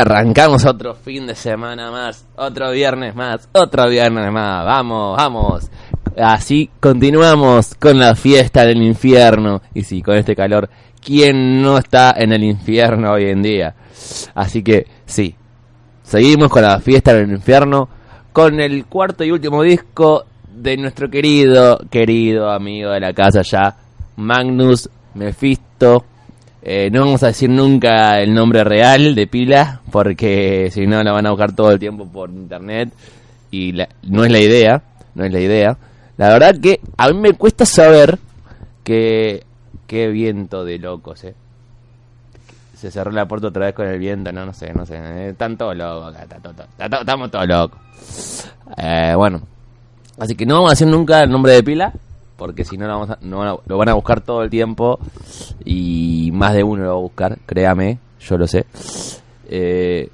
Arrancamos otro fin de semana más, otro viernes más, otro viernes más. Vamos, vamos. Así continuamos con la fiesta del infierno. Y sí, con este calor, ¿quién no está en el infierno hoy en día? Así que sí, seguimos con la fiesta del infierno, con el cuarto y último disco de nuestro querido, querido amigo de la casa ya, Magnus Mephisto. Eh, no vamos a decir nunca el nombre real de pila, porque si no la van a buscar todo el tiempo por internet y la- no es la idea, no es la idea. La verdad que a mí me cuesta saber que qué viento de locos, eh. Se cerró la puerta otra vez con el viento, no, no sé, no sé. Están todos locos acá, estamos todos locos. Eh, bueno, así que no vamos a decir nunca el nombre de pila, porque si no lo, vamos a- lo van a buscar todo el tiempo y más de uno lo va a buscar, créame, yo lo sé. Eh,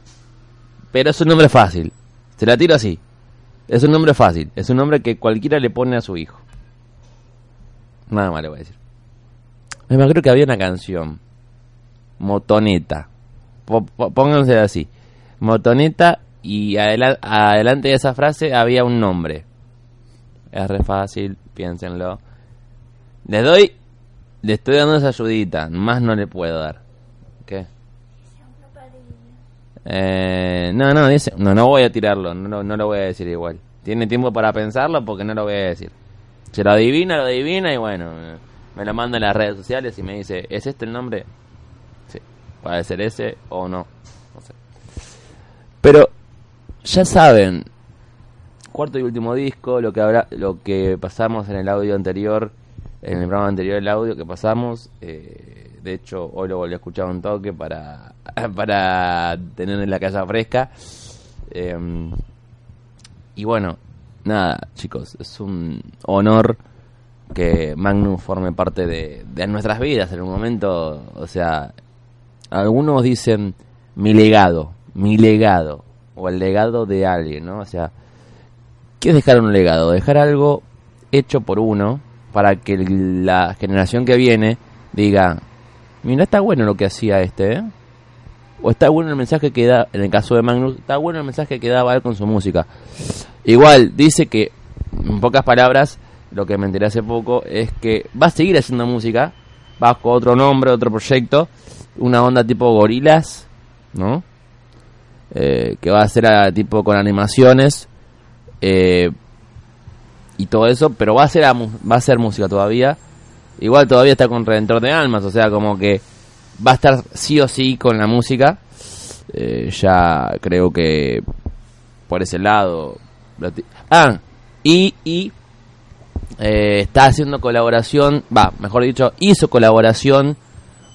pero es un nombre fácil, se la tiro así. Es un nombre fácil, es un nombre que cualquiera le pone a su hijo. Nada más le voy a decir. Me creo que había una canción, Motoneta. Pónganse así. Motoneta y adela- adelante de esa frase había un nombre. Es re fácil, piénsenlo. Les doy, le estoy dando esa ayudita, más no le puedo dar. ¿Qué? Eh, no, no, dice, no, no voy a tirarlo, no, no, no lo voy a decir igual. tiene tiempo para pensarlo porque no lo voy a decir. Se lo adivina, lo adivina y bueno, me lo manda en las redes sociales y me dice, ¿es este el nombre? Sí, puede ser ese o no. no sé. Pero ya saben, cuarto y último disco, lo que habrá, lo que pasamos en el audio anterior, en el programa anterior el audio que pasamos, eh, de hecho hoy lo volví a escuchar un toque para, para tener en la casa fresca. Eh, y bueno, nada, chicos, es un honor que Magnus forme parte de, de nuestras vidas en un momento, o sea, algunos dicen mi legado, mi legado, o el legado de alguien, ¿no? O sea, ¿qué es dejar un legado? Dejar algo hecho por uno para que la generación que viene diga, mira, está bueno lo que hacía este, ¿eh? O está bueno el mensaje que da, en el caso de Magnus, está bueno el mensaje que daba él con su música. Igual, dice que, en pocas palabras, lo que me enteré hace poco es que va a seguir haciendo música bajo otro nombre, otro proyecto, una onda tipo gorilas, ¿no? Eh, que va a ser a, tipo con animaciones eh, y todo eso, pero va a ser va a ser música todavía. Igual todavía está con Redentor de Almas, o sea, como que va a estar sí o sí con la música. Eh, ya creo que por ese lado. Ah, y, y eh, está haciendo colaboración, va, mejor dicho, hizo colaboración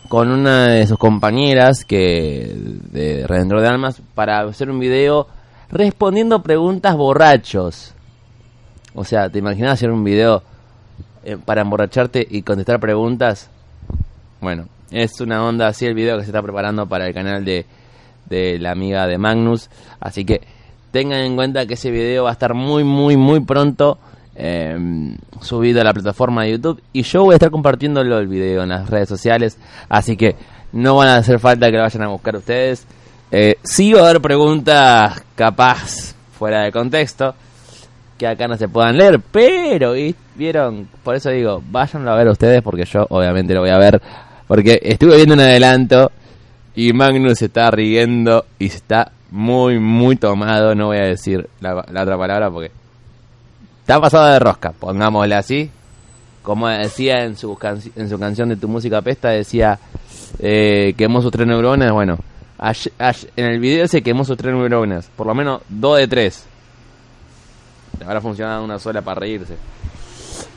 con una de sus compañeras que de Redentor de Almas para hacer un video respondiendo preguntas borrachos. O sea, ¿te imaginas hacer un video eh, para emborracharte y contestar preguntas? Bueno, es una onda así el video que se está preparando para el canal de, de la amiga de Magnus. Así que tengan en cuenta que ese video va a estar muy, muy, muy pronto eh, subido a la plataforma de YouTube. Y yo voy a estar compartiéndolo el video en las redes sociales. Así que no van a hacer falta que lo vayan a buscar ustedes. Eh, sí va a haber preguntas capaz fuera de contexto que acá no se puedan leer, pero vieron, por eso digo, váyanlo a ver ustedes porque yo obviamente lo voy a ver porque estuve viendo un adelanto y Magnus se está riendo y está muy muy tomado, no voy a decir la, otra palabra porque Está pasado de rosca, pongámosle así. Como decía en su, en su canción de Tu Música Pesta, decía, eh, quemó sus tres neuronas. Bueno, en el video se quemó sus tres neuronas. Por lo menos dos de tres. Habrá funcionado una sola para reírse.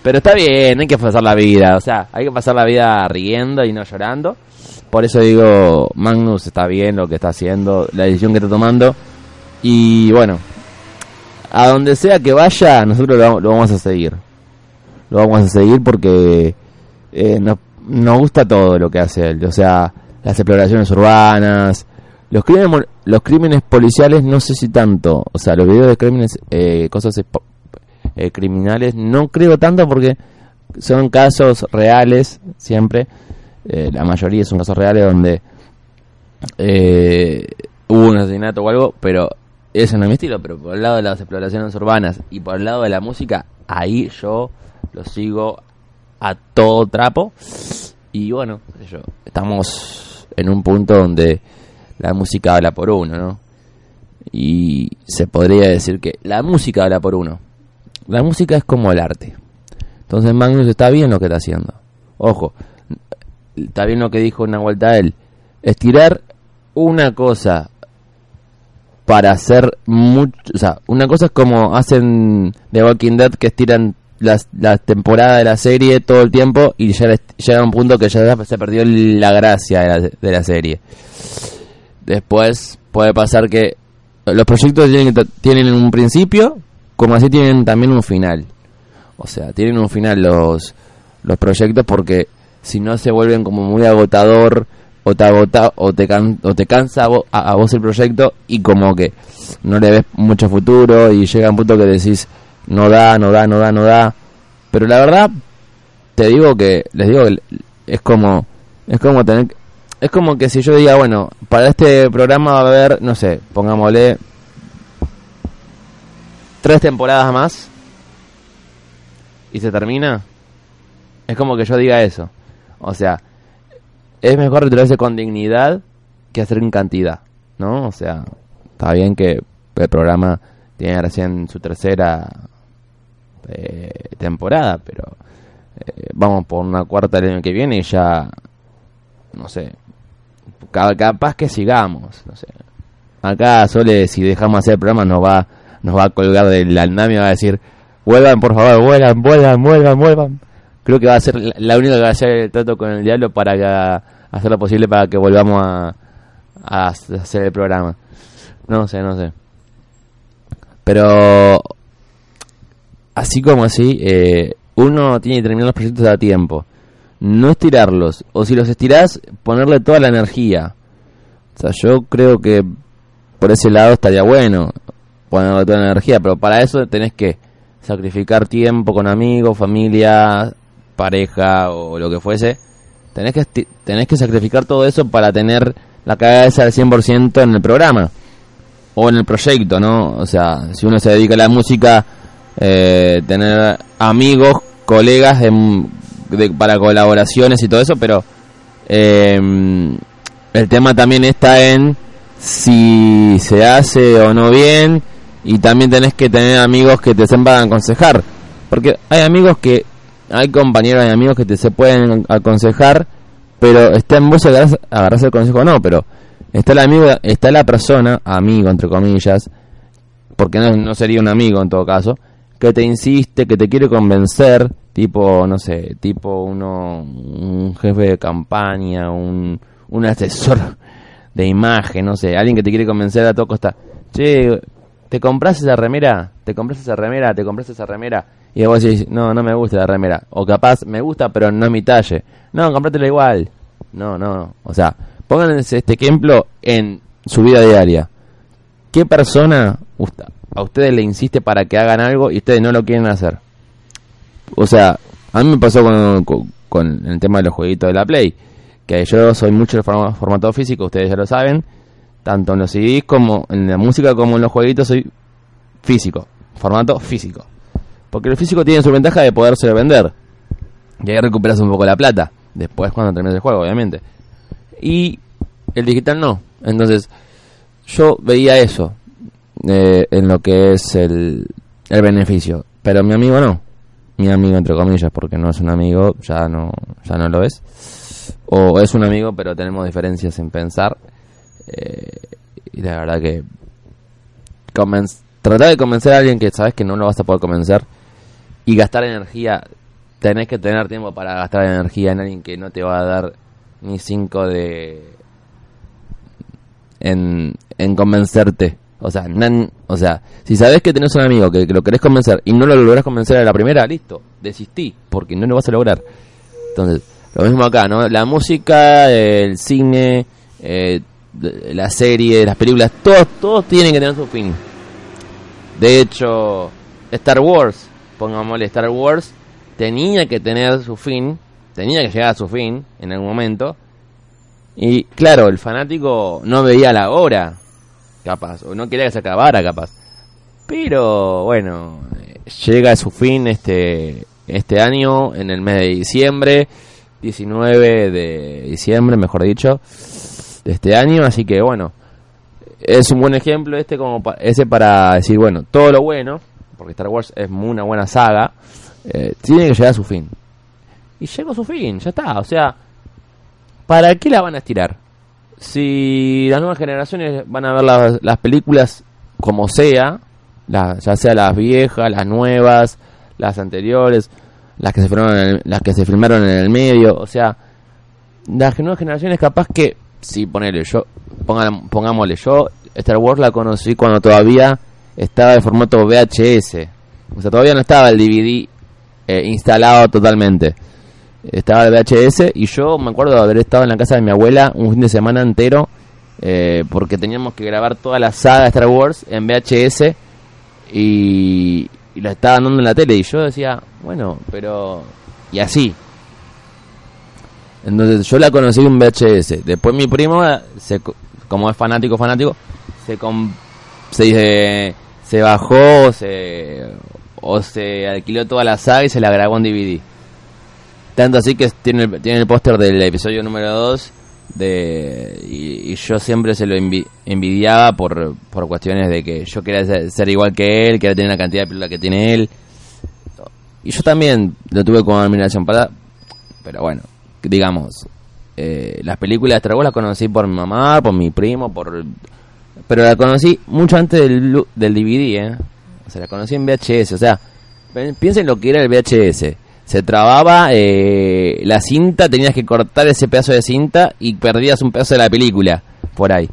Pero está bien, hay que pasar la vida. O sea, hay que pasar la vida riendo y no llorando. Por eso digo, Magnus está bien lo que está haciendo, la decisión que está tomando. Y bueno, a donde sea que vaya, nosotros lo, vamos a seguir. Lo vamos a seguir porque eh, nos, gusta todo lo que hace él. O sea, las exploraciones urbanas, los crímenes, los crímenes policiales, no sé si tanto. O sea, los videos de crímenes, eh, cosas eh, criminales, no creo tanto porque son casos reales siempre. Eh, la mayoría son casos reales donde eh, hubo un asesinato o algo, pero eso no es mi estilo, pero por el lado de las exploraciones urbanas y por el lado de la música, ahí yo lo sigo a todo trapo. Y bueno, estamos en un punto donde la música habla por uno, ¿no? Y se podría decir que la música habla por uno. La música es como el arte. Entonces Magnus está bien lo que está haciendo. Ojo, está bien lo que dijo una vuelta a él. Estirar una cosa para hacer mucho, o sea, una cosa es como hacen The Walking Dead que estiran las, la temporada de la serie todo el tiempo y ya llega un punto que ya se perdió la gracia de la, de la serie. Después puede pasar que los proyectos tienen, tienen un principio, como así tienen también un final. O sea, tienen un final los, los proyectos porque si no se vuelven como muy agotador o te agota o te, o te cansa a, vos el proyecto y como que no le ves mucho futuro y llega un punto que decís no da, no da, no da, no da. Pero la verdad te digo que les digo que es como es como tener es como que si yo diga, bueno, para este programa va a haber, no sé, pongámosle tres temporadas más y se termina. Es como que yo diga eso. O sea, es mejor retirarse con dignidad que hacer en cantidad, ¿no? O sea, está bien que el programa tiene recién su tercera eh, temporada, pero eh, vamos por una cuarta el año que viene y ya, no sé, capaz que sigamos, no sé. Acá Sole, si dejamos hacer el programa, nos va, nos va a colgar del andamio y va a decir, vuelvan, por favor, vuelvan, vuelvan, vuelvan, vuelvan. Creo que va a ser la- única que va a hacer el trato con el diablo para que- hacer lo posible para que volvamos a, a hacer el programa. No sé, no sé. Pero así como así, eh, uno tiene que terminar los proyectos a tiempo. No estirarlos. O si los estirás, ponerle toda la energía. O sea, yo creo que por ese lado estaría bueno ponerle toda la energía. Pero para eso tenés que sacrificar tiempo con amigos, familia, pareja o lo que fuese. Tenés que, tenés que sacrificar todo eso para tener la cabeza al 100% en el programa o en el proyecto, ¿no? O sea, si uno se dedica a la música, eh, tener amigos, colegas de- de- para colaboraciones y todo eso, pero eh, el tema también está en si se hace o no bien y también tenés que tener amigos que te sepan aconsejar, porque hay amigos que, hay compañeros y amigos que te se pueden aconsejar, pero está en vos agarrarse el consejo o no, pero está el amigo, está la persona, amigo entre comillas, porque no, no sería un amigo en todo caso, que te insiste, que te quiere convencer, tipo, no sé, tipo uno, un jefe de campaña, un, un asesor de imagen, no sé, alguien que te quiere convencer a todo costa. Che, ¿te compras esa remera? ¿Te compras esa remera? ¿Te compras esa remera? Y vos decís, no, no me gusta la remera. O capaz, me gusta, pero no es mi talle. No, comprátela igual. No, no, no. O sea, pónganse este ejemplo en su vida diaria. ¿Qué persona usta- a ustedes le insiste para que hagan algo y ustedes no lo quieren hacer? O sea, a mí me pasó con, con- el tema de los jueguitos de la Play. Que yo soy mucho del forma- formato físico, ustedes ya lo saben. Tanto en los CDs como en la música como en los jueguitos soy físico. Formato físico. Porque el físico tiene su ventaja de poderse vender. Y ahí recuperas un poco la plata. Después cuando termines el juego, obviamente. Y el digital no. Entonces, yo veía eso eh, en lo que es el, el beneficio. Pero mi amigo no. Mi amigo entre comillas, porque no es un amigo, ya no, ya no lo es. O es un amigo, pero tenemos diferencias en pensar. Eh, y la verdad que tratar de convencer a alguien que sabes que no lo vas a poder convencer y gastar energía, tenés que tener tiempo para gastar energía en alguien que no te va a dar ni cinco de en, en convencerte. O sea, nan- o sea, si sabes que tenés un amigo que, lo querés convencer y no lo lográs convencer a la primera, listo, desistí, porque no lo vas a lograr. Entonces, lo mismo acá, ¿no? La música, el cine, eh, la serie, las películas, todos, todos tienen que tener su fin. De hecho, Star Wars, pongámosle Star Wars, tenía que tener su fin, tenía que llegar a su fin en algún momento. Y claro, el fanático no veía la hora, capaz, o no quería que se acabara, capaz. Pero bueno, llega a su fin este, este año, en el mes de diciembre, 19 de diciembre, mejor dicho, de este año. Así que bueno, es un buen ejemplo este como ese para decir, bueno, todo lo bueno, porque Star Wars es una buena saga, eh, tiene que llegar a su fin. Y llegó a su fin, ya está. O sea, ¿para qué la van a estirar? Si las nuevas generaciones van a ver las, las películas como sea, ya sea las viejas, las nuevas, las anteriores, las que se filmaron en el, las que se filmaron en el medio, o sea, las nuevas generaciones capaz que sí ponele yo pongan- pongámosle yo Star Wars la conocí cuando todavía estaba en formato VHS o sea todavía no estaba el DVD eh, instalado totalmente estaba el VHS y yo me acuerdo de haber estado en la casa de mi abuela un fin de semana entero eh, porque teníamos que grabar toda la saga de Star Wars en VHS y, la estaban dando en la tele y yo decía bueno pero y así entonces yo la conocí en VHS. Después mi primo, se, co- como es fanático, fanático, se, com- se, se bajó se, o se alquiló toda la saga y se la grabó en DVD. Tanto así que tiene, tiene el póster del episodio número 2 de y, yo siempre se lo envi- envidiaba por, por cuestiones de que yo quería ser, ser igual que él, quería tener la cantidad de películas que tiene él. Y yo también lo tuve como admiración para... Pero bueno, digamos, eh, las películas de Star las conocí por mi mamá, por mi primo, por... Pero la conocí mucho antes del, del DVD, ¿eh? O sea, la conocí en VHS, o sea, piensen lo que era el VHS. Se trababa eh, la cinta, tenías que cortar ese pedazo de cinta y perdías un pedazo de la película por ahí.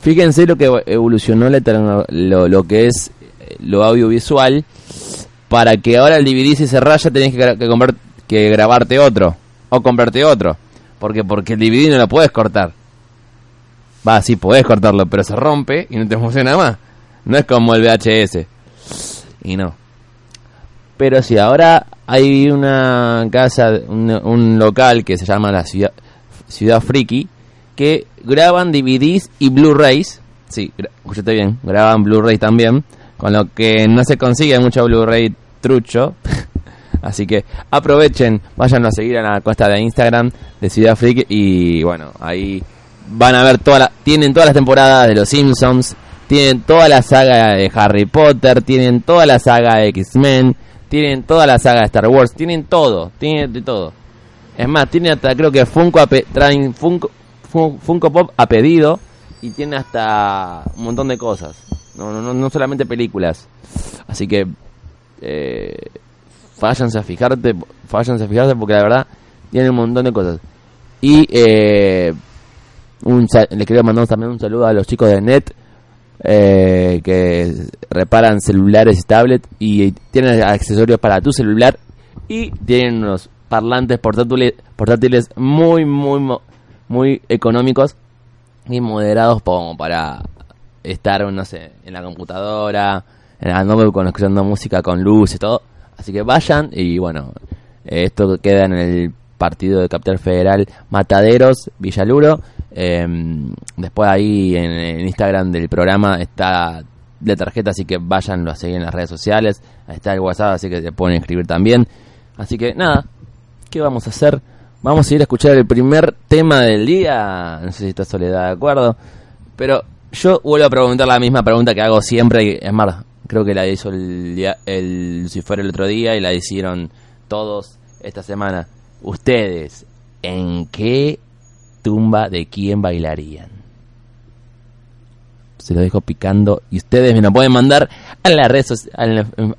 Fíjense lo que evolucionó la lo, que es eh, lo audiovisual para que ahora el DVD si se raya tenés que, comprar- que grabarte otro o comprarte otro. porque Porque el DVD no lo puedes cortar. Va, sí, podés cortarlo, pero se rompe y no te funciona más. No es como el VHS. Y no. Pero sí, ahora hay una casa, un, un local que se llama la Ciudad, Ciudad Friki, que graban DVDs y Blu-rays. Sí, escuchaste bien, graban Blu-ray también. Con lo que no se consigue mucho Blu-ray trucho. Así que aprovechen, vayan a seguir a la cuesta de Instagram de Ciudad Friki y bueno, ahí van a ver toda la, tienen todas las temporadas de Los Simpsons, tienen toda la saga de Harry Potter, tienen toda la saga de X-Men, tienen toda la saga de Star Wars, tienen todo, tienen de todo. Es más, tienen hasta creo que Funko a pe- traen Funko, Fun- Funko Pop a pedido y tiene hasta un montón de cosas. No, no, no, solamente películas. Así que eh, váyanse a fijarte, váyanse a fijarse porque la verdad tienen un montón de cosas. Y eh, un, les quería mandar también un saludo a los chicos de Net eh, que reparan celulares y tablets y tienen accesorios para tu celular y tienen unos parlantes portátiles, portátiles muy muy muy económicos y moderados como para estar no sé en la computadora en la notebook con escuchando música con luz y todo. Así que vayan y bueno esto queda en el partido de Capital Federal Mataderos Villaluro eh, después ahí en el Instagram del programa está de tarjeta así que vayan a seguir en las redes sociales está el WhatsApp así que se pueden escribir también así que nada ¿qué vamos a hacer? Vamos a ir a escuchar el primer tema del día. No sé si está Soledad de acuerdo. Pero yo vuelvo a preguntar la misma pregunta que hago siempre. Es más, creo que la hizo el, día- el Lucifer el otro día y la hicieron todos esta semana. Ustedes, ¿en qué tumba de quién bailarían? Se lo dejo picando y ustedes me lo pueden mandar a redes soci-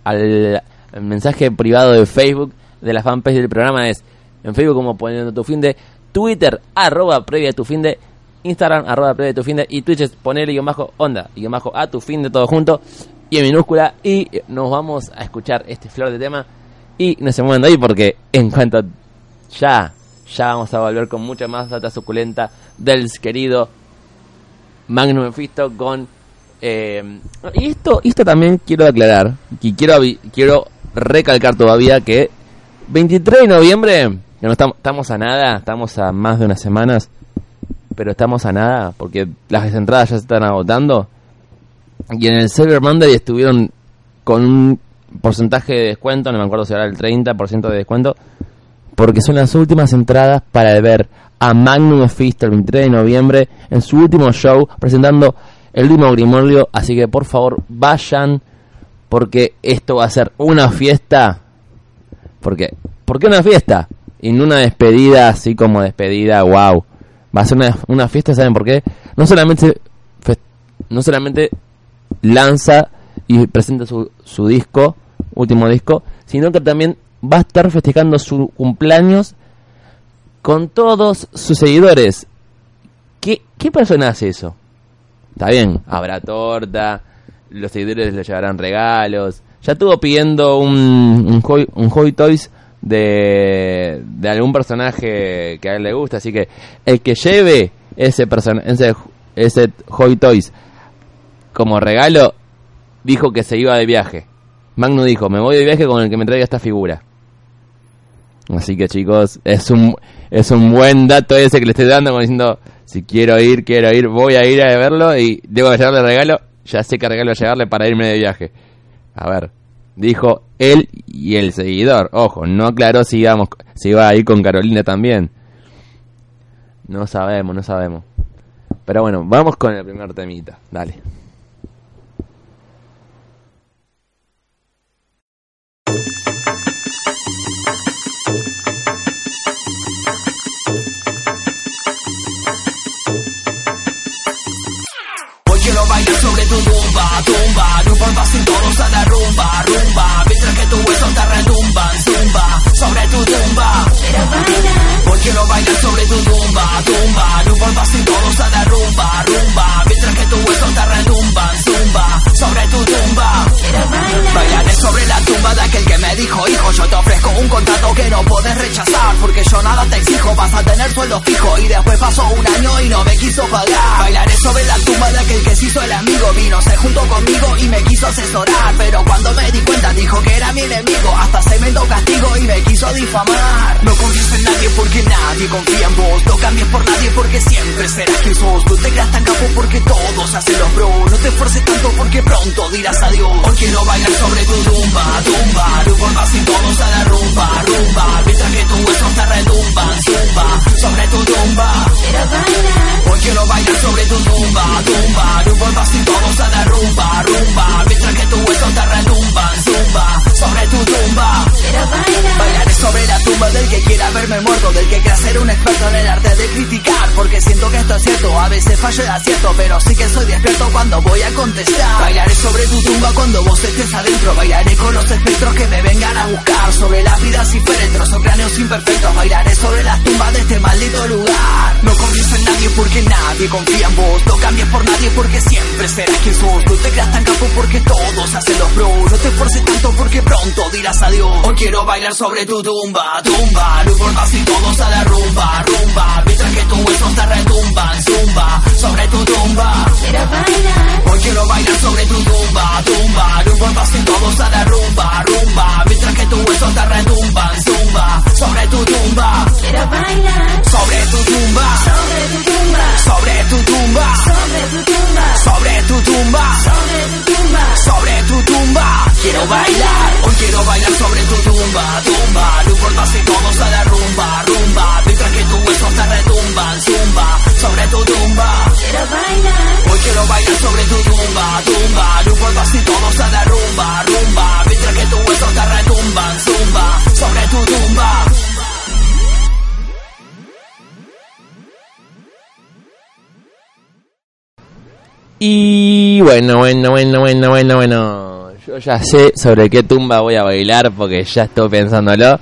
al, mensaje privado de Facebook de la fanpage del programa es en Facebook como poniendo tu fin de Twitter arroba previa tu fin de Instagram arroba previa tu fin de y Twitch es ponerle guion bajo onda guion bajo a tu fin de todo junto y en minúscula y nos vamos a escuchar este flor de tema y no se muevan de ahí porque en cuanto ya ya vamos a volver con mucha más data suculenta del querido Magnum Mephisto con eh, y esto esto también quiero aclarar y quiero quiero recalcar todavía que 23 de noviembre no estamos estamos a nada estamos a más de unas semanas pero estamos a nada porque las entradas ya se están agotando y en el Cyber Monday estuvieron con un porcentaje de descuento no me acuerdo si era el 30% de descuento porque son las últimas entradas para ver a Magnum Fist el 23 de noviembre en su último show presentando el último Grimorio. Así que por favor vayan porque esto va a ser una fiesta. Porque, ¿Por qué una fiesta? Y no una despedida así como despedida, wow. Va a ser una, una fiesta, ¿saben por qué? No solamente, no solamente lanza y presenta su, su disco, último disco, sino que también va a estar festejando su cumpleaños con todos sus seguidores. ¿Qué, qué persona hace eso? Está bien, habrá torta, los seguidores le llevarán regalos. Ya estuvo pidiendo un, un, Hoi, un Hoi Toys de, de algún personaje que a él le gusta. Así que el que lleve ese, person ese, ese Hoi Toys como regalo, dijo que se iba de viaje. Magno dijo, me voy de viaje con el que me traiga esta figura. Así que chicos, es un, es un buen dato ese que le estoy dando, como diciendo, si quiero ir, quiero ir, voy a ir a verlo y debo de llevarle regalo, ya sé qué regalo llevarle para irme de viaje. A ver, dijo él y el seguidor, ojo, no aclaró si íbamos, si iba a ir con Carolina también. No sabemos, no sabemos. Pero bueno, vamos con el primer temita. Dale. Te retumban, zumba Sobre tu tumba. Hoy quiero bailar. Sobre tu tumba, tumba No importa si todos a la rumba, rumba. Mientras que tus huesos te retumban, zumba Sobre tu tumba Bailaré sobre la tumba de aquel que me dijo Hijo, yo te ofrezco un contrato que no puedes rechazar Porque yo nada te exijo, vas a tener sueldo fijo Y después pasó un año y no me quiso pagar. Bailaré sobre la tumba de aquel que se hizo el amigo Vino, se juntó conmigo y me quiso asesorar Pero cuando me di cuenta dijo que era mi enemigo Hasta se me dio castigo y me quiso difamar. No confíes en nadie porque nadie confía en vos No cambies por nadie porque siempre serás quien sos. No te creas tan capo porque todos hacen los bro No te esfuerces tanto porque pronto dirás adiós. Hoy quiero bailar sobre tu tumba, tumba. No importa si todos a la rumba, rumba Mientras que tus huesos te retumban, zumba. Sobre tu tumba. Hoy quiero bailar sobre tu tumba, tumba. No importa si todos a la rumba, rumba Mientras que tus huesos te retumban, zumba. Sobre tu tumba. Bailaré sobre la tumba del que quiera verme muerto Del que quiera ser un experto en el arte de criticar. Porque siento que esto es cierto, a veces fallo el acierto Pero sí que soy despierto cuando voy a contestar. Bailaré sobre tu tumba cuando vos estés adentro. Bailaré con los espectros que me vengan a buscar. Sobre las vidas y féretros o cráneos imperfectos Bailaré sobre las tumbas de este maldito lugar. No confíes en nadie porque nadie confía en vos. No cambies por nadie porque siempre serás quien sos. No te creas tan capo porque todos hacen los bro No te esfuerces tanto porque pronto dirás adiós. Hoy quiero bailar sobre tu tumba, tumba. No importa si todos a la rumba, rumba. Mientras que tus huesos te retumban, zumba. Sobre tu tumba. Hoy quiero bailar sobre tu tumba, tumba. No importa todos a la rumba, rumba Mientras que tus huesos te retumban, zumba Sobre tu tumba. Sobre tu tumba. Sobre tu tumba. Sobre tu tumba. Sobre tu tumba. Quiero bailar. Hoy quiero bailar sobre tu tumba Tumba. No importa si todos a la rumba Rumba Mientras que tus huesos te retumban Zumba Sobre tu tumba. Hoy quiero bailar sobre tu tumba Tumba. No importa si todos a la rumba Rumba Mientras que tus huesos te retumban Sobre tu tumba Y bueno, bueno, bueno, bueno, bueno, bueno. Yo ya sé sobre qué tumba voy a bailar porque ya estoy pensándolo.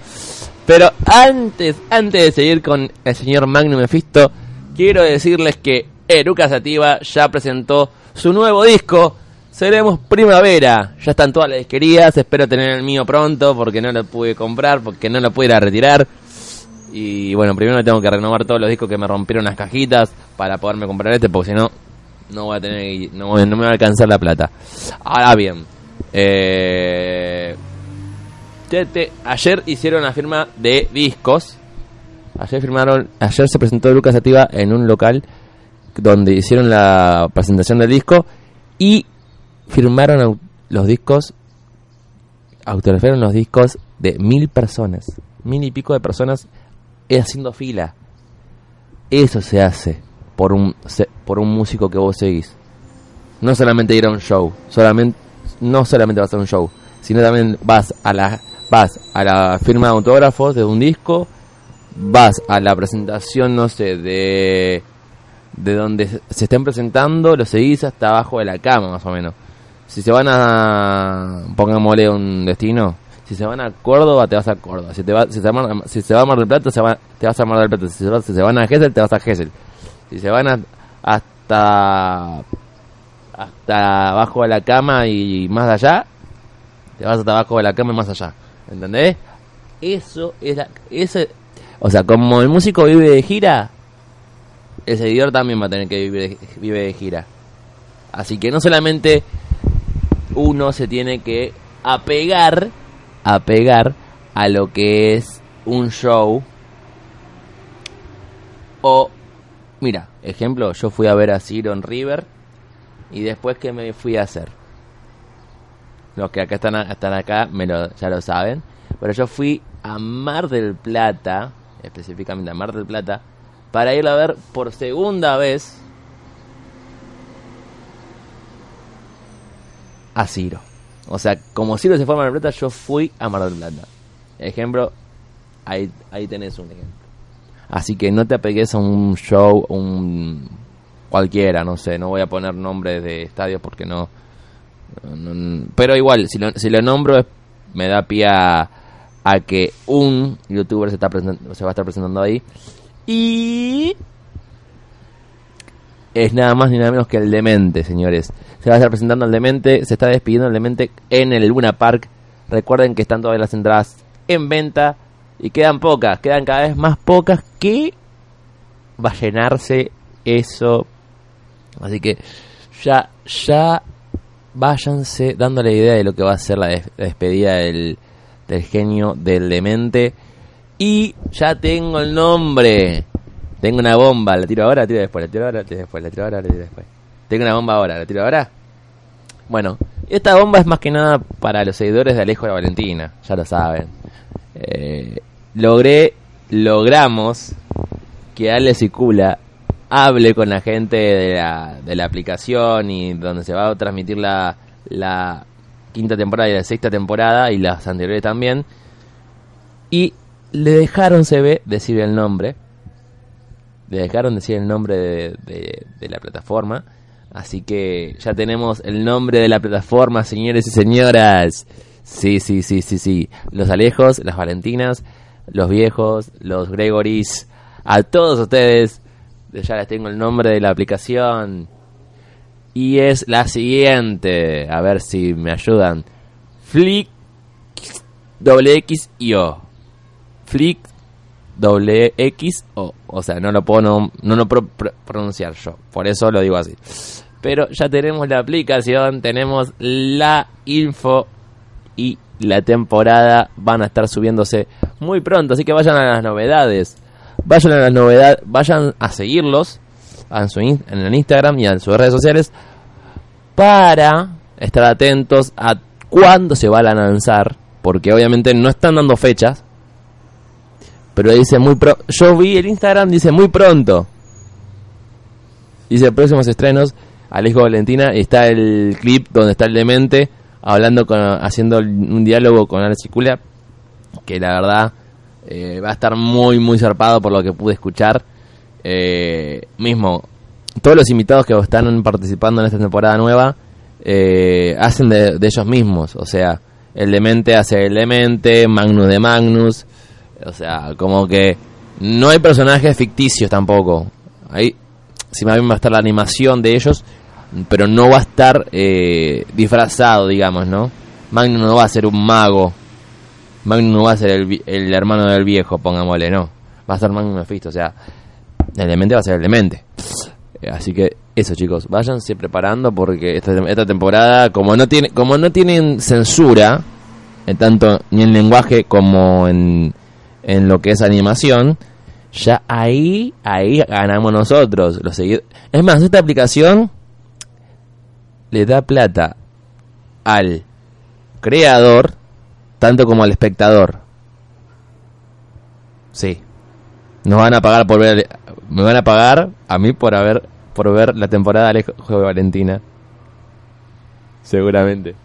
Pero antes, antes de seguir con el señor Magnum Mephisto, quiero decirles que Eruca Sativa ya presentó su nuevo disco. Seremos Primavera. Ya están todas las disquerías. Espero tener el mío pronto porque no lo pude comprar, porque no lo pude ir a retirar. Y bueno, primero me tengo que renovar todos los discos que me rompieron las cajitas para poderme comprar este, porque si no, no voy a tener, no, no me va a alcanzar la plata. Ahora bien, eh, te- ayer hicieron la firma de discos. Ayer firmaron, ayer se presentó Lucas Sativa en un local donde hicieron la presentación del disco y firmaron los discos, autografiaron los discos de mil personas, mil y pico de personas haciendo fila. Eso se hace por un por un músico que vos seguís. No solamente ir a un show, solamente no solamente vas a un show, sino también vas a la vas a la firma de autógrafos de un disco, vas a la presentación, no sé, de de donde se estén presentando, lo seguís hasta abajo de la cama más o menos. Si se van a pongámosle un destino, si se van a Córdoba te vas a Córdoba, si te va, si se van a, va a Mar del Plata se va- te vas a Mar del Plata, si se, van a Gesell te vas a Gesell. Si se van hasta hasta abajo de la cama y más allá, te vas hasta abajo de la cama y más allá. ¿Entendés? Eso es la, o sea, como el músico vive de gira, el seguidor también va a tener que vivir de, vive de gira. Así que no solamente uno se tiene que apegar, apegar a lo que es un show. O, mira, ejemplo, yo fui a ver a Ciro en River y después que me fui a hacer. Los que acá están, están acá me lo, ya lo saben. Pero yo fui a Mar del Plata, específicamente a Mar del Plata, para ir a ver por segunda vez a Ciro. O sea, como Ciro se fue a Mar del Plata, yo fui a Mar del Plata. Ejemplo, ahí, ahí tenés un ejemplo. Así que no te apegues a un show, un cualquiera, no sé, no voy a poner nombres de estadios porque no, pero igual, si lo, si lo nombro me da pie a, que un youtuber se, está se va a estar presentando ahí y es nada más ni nada menos que el Demente, señores. Se va a estar presentando el Demente, se está despidiendo el Demente en el Luna Park. Recuerden que están todas las entradas en venta y quedan pocas, quedan cada vez más pocas que va a llenarse eso. Así que ya ya váyanse dándole idea de lo que va a ser la, despedida del, del genio del demente. Y ya tengo el nombre. Tengo una bomba, la tiro ahora, la tiro después, la tiro ahora, la tiro después, la tiro ahora, tiro después. Tengo una bomba ahora, la tiro ahora. Bueno, esta bomba es más que nada para los seguidores de Alejo la Valentina, ya lo saben. Eh, logré, logramos que Ale Cicula hable con la gente de la, de la aplicación y donde se va a transmitir la, la quinta temporada y la sexta temporada y las anteriores también. Y le dejaron, se ve, decir el nombre le dejaron decir el nombre de, de, la plataforma. Así que ya tenemos el nombre de la plataforma, señores y señoras. Sí, sí, sí, sí, sí. Los Alejos, las Valentinas, los viejos, los Gregoris, a todos ustedes. Ya les tengo el nombre de la aplicación. Y es la siguiente. A ver si me ayudan. Flick doble X y O. Flick doble O. O sea, no lo puedo no, no lo pronunciar yo. Por eso lo digo así. Pero ya tenemos la aplicación, tenemos la info y la temporada van a estar subiéndose muy pronto. Así que vayan a las novedades. Vayan a las novedades, vayan a seguirlos en, su en el Instagram y en sus redes sociales para estar atentos a cuándo se van a lanzar. Porque obviamente no están dando fechas, pero dice muy pro Yo vi el Instagram, dice muy pronto. Dice próximos estrenos. Alejo Valentina. Está el clip donde está el demente hablando con, haciendo un diálogo con Alex Cicula. Que la verdad eh, va a estar muy, muy zarpado por lo que pude escuchar. Eh, mismo, todos los invitados que están participando en esta temporada nueva eh, hacen de, de, ellos mismos. O sea, el demente hace el demente, Magnus de Magnus. O sea, como que no hay personajes ficticios tampoco. Ahí, si más bien va a estar la animación de ellos, pero no va a estar eh, disfrazado, digamos, ¿no? Magnus no va a ser un mago. Magnus no va a ser el, hermano del viejo, pongámosle, no. Va a ser Magnus Mephisto, o sea, el demente va a ser el demente. Eh, así que eso, chicos, váyanse preparando porque esta, esta temporada, como no tiene, como no tienen censura, en tanto ni en lenguaje como en en lo que es animación, ya ahí, ahí ganamos nosotros. Los es más, esta aplicación le da plata al creador tanto como al espectador. Sí. Nos van a pagar por ver me van a pagar a mí por haber por ver la temporada de Juego de Valentina. Seguramente.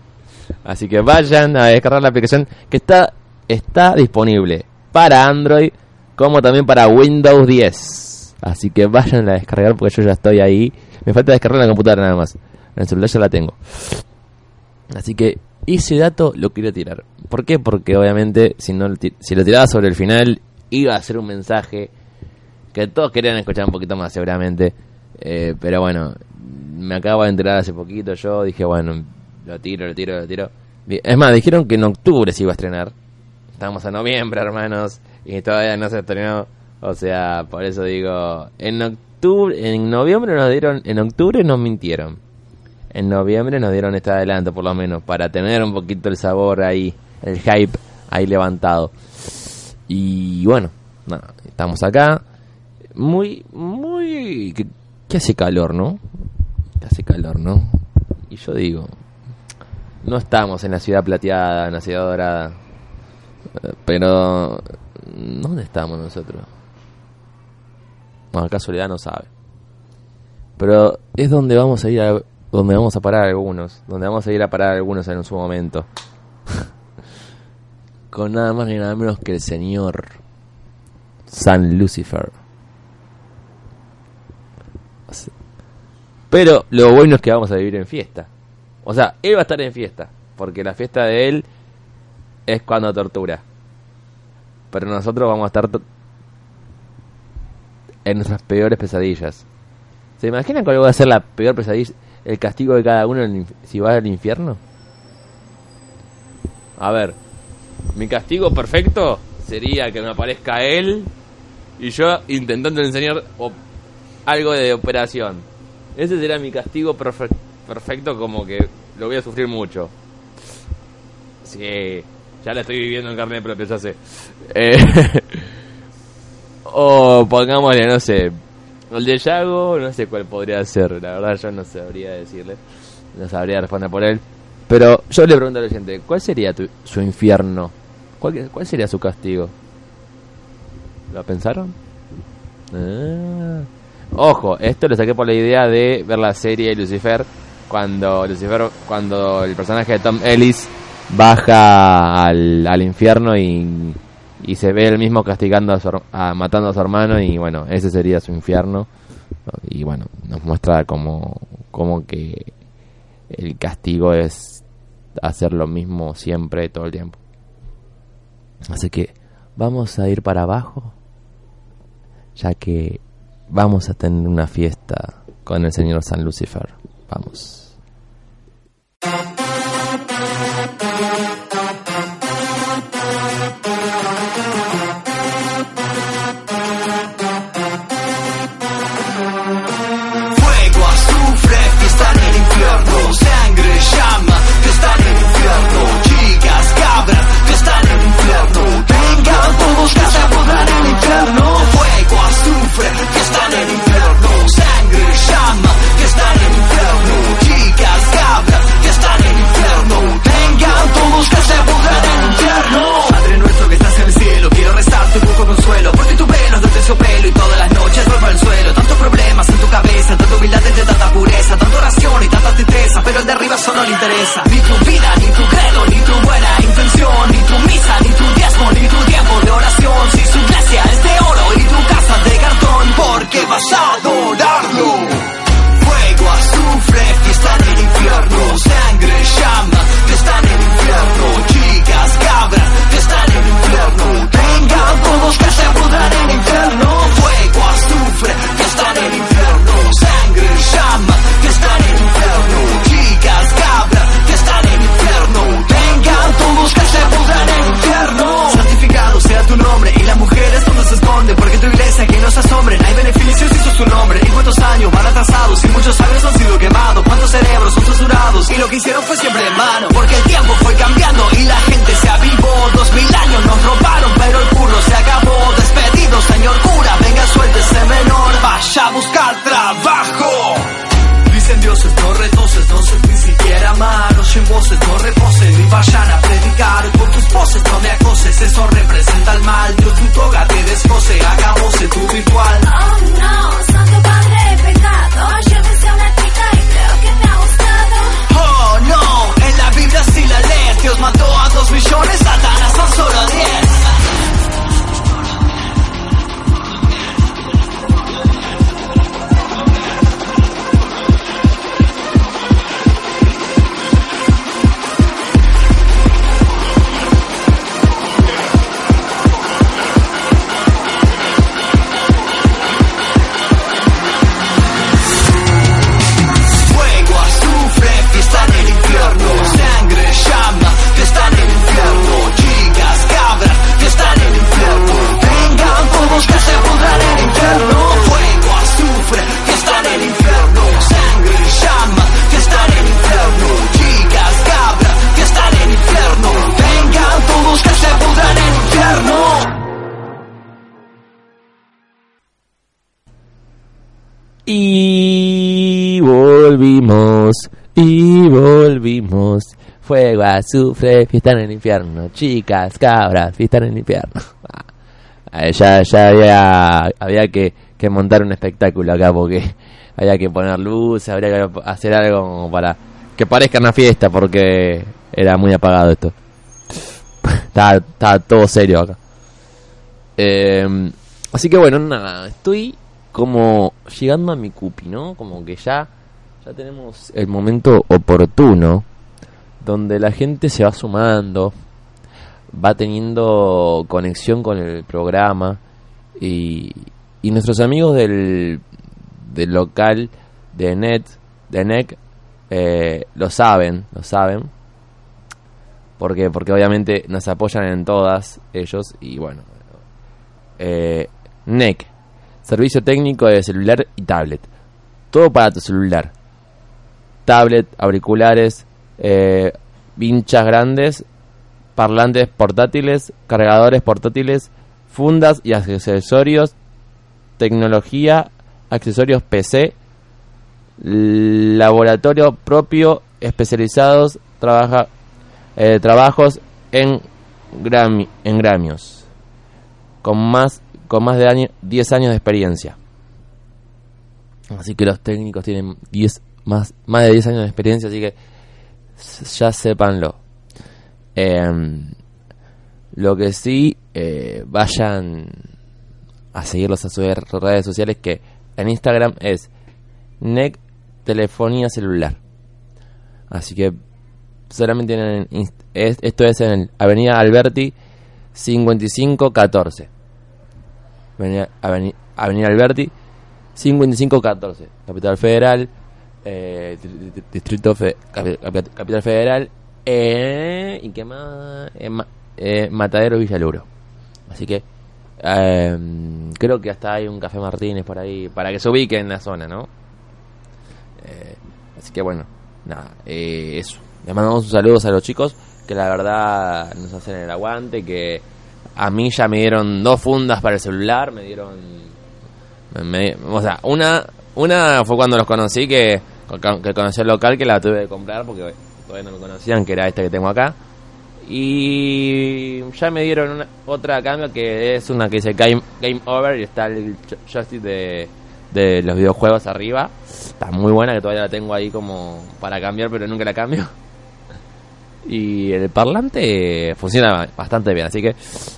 Así que vayan a descargar la aplicación que está está disponible para Android como también para Windows 10. Así que vayan a descargar porque yo ya estoy ahí. Me falta descargar la computadora nada más. En el celular ya la tengo. Así que ese dato lo quería tirar. ¿Por qué? Porque obviamente si, no, si lo tiraba sobre el final iba a ser un mensaje que todos querían escuchar un poquito más seguramente. Eh, pero bueno, me acabo de enterar hace poquito yo. Dije, bueno, lo tiro, lo tiro, lo tiro. Es más, dijeron que en octubre se iba a estrenar. Estamos en noviembre, hermanos, y todavía no se estrenó. O sea, por eso digo, en octubre, en noviembre nos dieron, en octubre nos mintieron. En noviembre nos dieron este adelanto, por lo menos, para tener un poquito el sabor ahí, el hype ahí levantado. Y bueno, estamos acá. Muy, muy... Que, hace calor, ¿no? Que hace calor, ¿no? Y yo digo, no estamos en la ciudad plateada, en la ciudad dorada pero, ¿dónde estamos nosotros? Bueno, casualidad no sabe. Pero es donde vamos a ir a, donde vamos a parar algunos, donde vamos a ir a parar algunos en su momento. Con nada más ni nada menos que el señor San Lucifer. Pero lo bueno es que vamos a vivir en fiesta. O sea, él va a estar en fiesta. Porque la fiesta de él es cuando tortura. Pero nosotros vamos a estar en nuestras peores pesadillas. ¿Se imaginan cuál va a ser la peor pesadilla? El castigo de cada uno si va al infierno. A ver, mi castigo perfecto sería que me aparezca él y yo intentando enseñar algo de operación. Ese será mi castigo perfecto como que lo voy a sufrir mucho. Sí, ya la estoy viviendo en carne propia, ya sé. Eh, o pongámosle, no sé, el de Yago, no sé cuál podría ser. La verdad yo no sabría decirle. No sabría responder por él. Pero yo le pregunto al oyente, ¿cuál sería su infierno? ¿Cuál, ¿Cuál sería su castigo? ¿Lo pensaron? Ah. Ojo, esto lo saqué por la idea de ver la serie Lucifer cuando Lucifer, cuando el personaje de Tom Ellis baja al, al infierno y, y, se ve el mismo castigando a, matando a su hermano y bueno, ese sería su infierno y bueno, nos muestra como, como que el castigo es hacer lo mismo siempre, todo el tiempo. Así que vamos a ir para abajo, ya que vamos a tener una fiesta con el señor San Lucifer. Vamos. Fuego, azufre, fiesta en el infierno. Chicas, cabras, fiesta en el infierno. Ya, ya había, había que, montar un espectáculo acá porque había que poner luces, habría que hacer algo para que parezca una fiesta porque era muy apagado esto. estaba, estaba todo serio acá. Eh, así que bueno, nada, estoy como llegando a mi cupi, ¿no? Como que ya, ya tenemos el momento oportuno donde la gente se va sumando, va teniendo conexión con el programa y, y nuestros amigos del, del local de Net, de NEC, eh, lo saben, lo saben. Porque, porque obviamente nos apoyan en todas ellos y bueno. Eh, NEC, servicio técnico de celular y tablet. Todo para tu celular. Tablet, auriculares, eh, vinchas grandes, parlantes portátiles, cargadores portátiles, fundas y accesorios, tecnología, accesorios PC, laboratorio propio especializados, trabaja, eh, trabajos en, Grammy, en gramios, con más, con más de 10 años de experiencia. Así que los técnicos tienen 10, más, más de 10 años de experiencia, así que ya sépanlo. Em, lo que sí, eh, vayan a seguirlos a sus redes sociales que en Instagram es NEC Telefonía Celular. Así que solamente en, esto es en Avenida Alberti 5514. Avenida, Avenida, Alberti 5514, Capital Federal, eh, Distrito Capital Federal, eh, y qué más, eh, Matadero Villaluro. Así que eh, creo que hasta hay un Café Martínez por ahí para que se ubique en la zona, ¿no? Eh, así que bueno, nada, eh, eso. Les mandamos un saludo a los chicos que la verdad nos hacen el aguante, que a mí ya me dieron dos fundas para el celular, me dieron... o sea, una, una fue cuando los conocí, que, que conocí el local, que la tuve que comprar porque todavía no me conocían, que era esta que tengo acá. Y ya me dieron una, otra cambio que es una que dice Game, Game Over y está el joystick de, de los videojuegos arriba. Está muy buena, que todavía la tengo ahí como para cambiar, pero nunca la cambio. Y el parlante funciona bastante bien, así que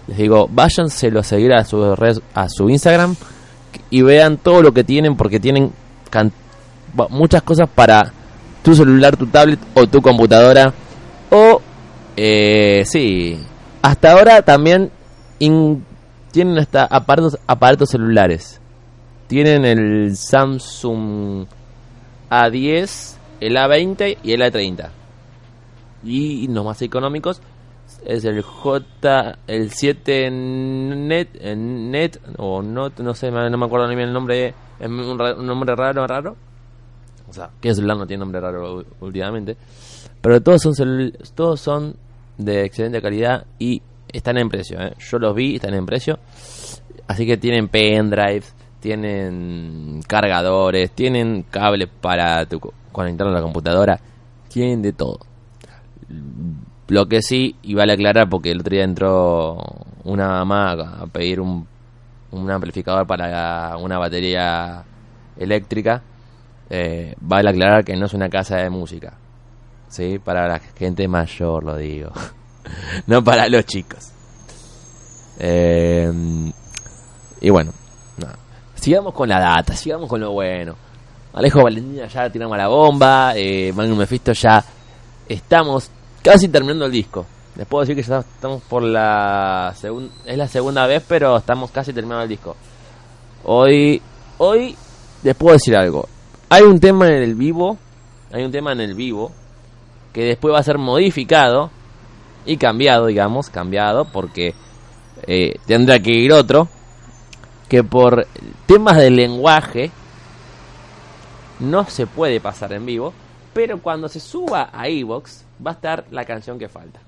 les digo, váyanselo a seguir a su, red, a su Instagram y vean todo lo que tienen, porque tienen muchas cosas para tu celular, tu tablet o tu computadora. O, eh, sí, hasta ahora también tienen hasta aparatos, aparatos celulares. Tienen el Samsung A10, el A20 y el A30. Y los más económicos es el J, el 7 Net, Net o Not, no sé, no me acuerdo ni bien el nombre, es un, nombre raro, raro. O sea, que celular no tiene nombre raro últimamente. Pero todos son todos son de excelente calidad y están en precio. ¿eh? Yo los vi, están en precio. Así que tienen pendrives, tienen cargadores, tienen cables para tu, conectar a la computadora, tienen de todo. Lo que sí, y vale aclarar porque el otro día entró una mamá a pedir un, un amplificador para una batería eléctrica, eh, vale aclarar que no es una casa de música. ¿Sí? Para la gente mayor lo digo. no para los chicos. Eh, y bueno. Sigamos con la data, sigamos con lo bueno. Alejo Valentina ya tiramos la bomba. Eh, Magnum Mephisto ya estamos casi terminando el disco. Les puedo decir que ya estamos por la segunda. Es la segunda vez, pero estamos casi terminando el disco. Hoy. Hoy les puedo decir algo. Hay un tema en el vivo. Hay un tema en el vivo. Que después va a ser modificado. Y cambiado, digamos. Cambiado. Porque eh, tendrá que ir otro que por temas de lenguaje no se puede pasar en vivo, pero cuando se suba a Evox va a estar la canción que falta.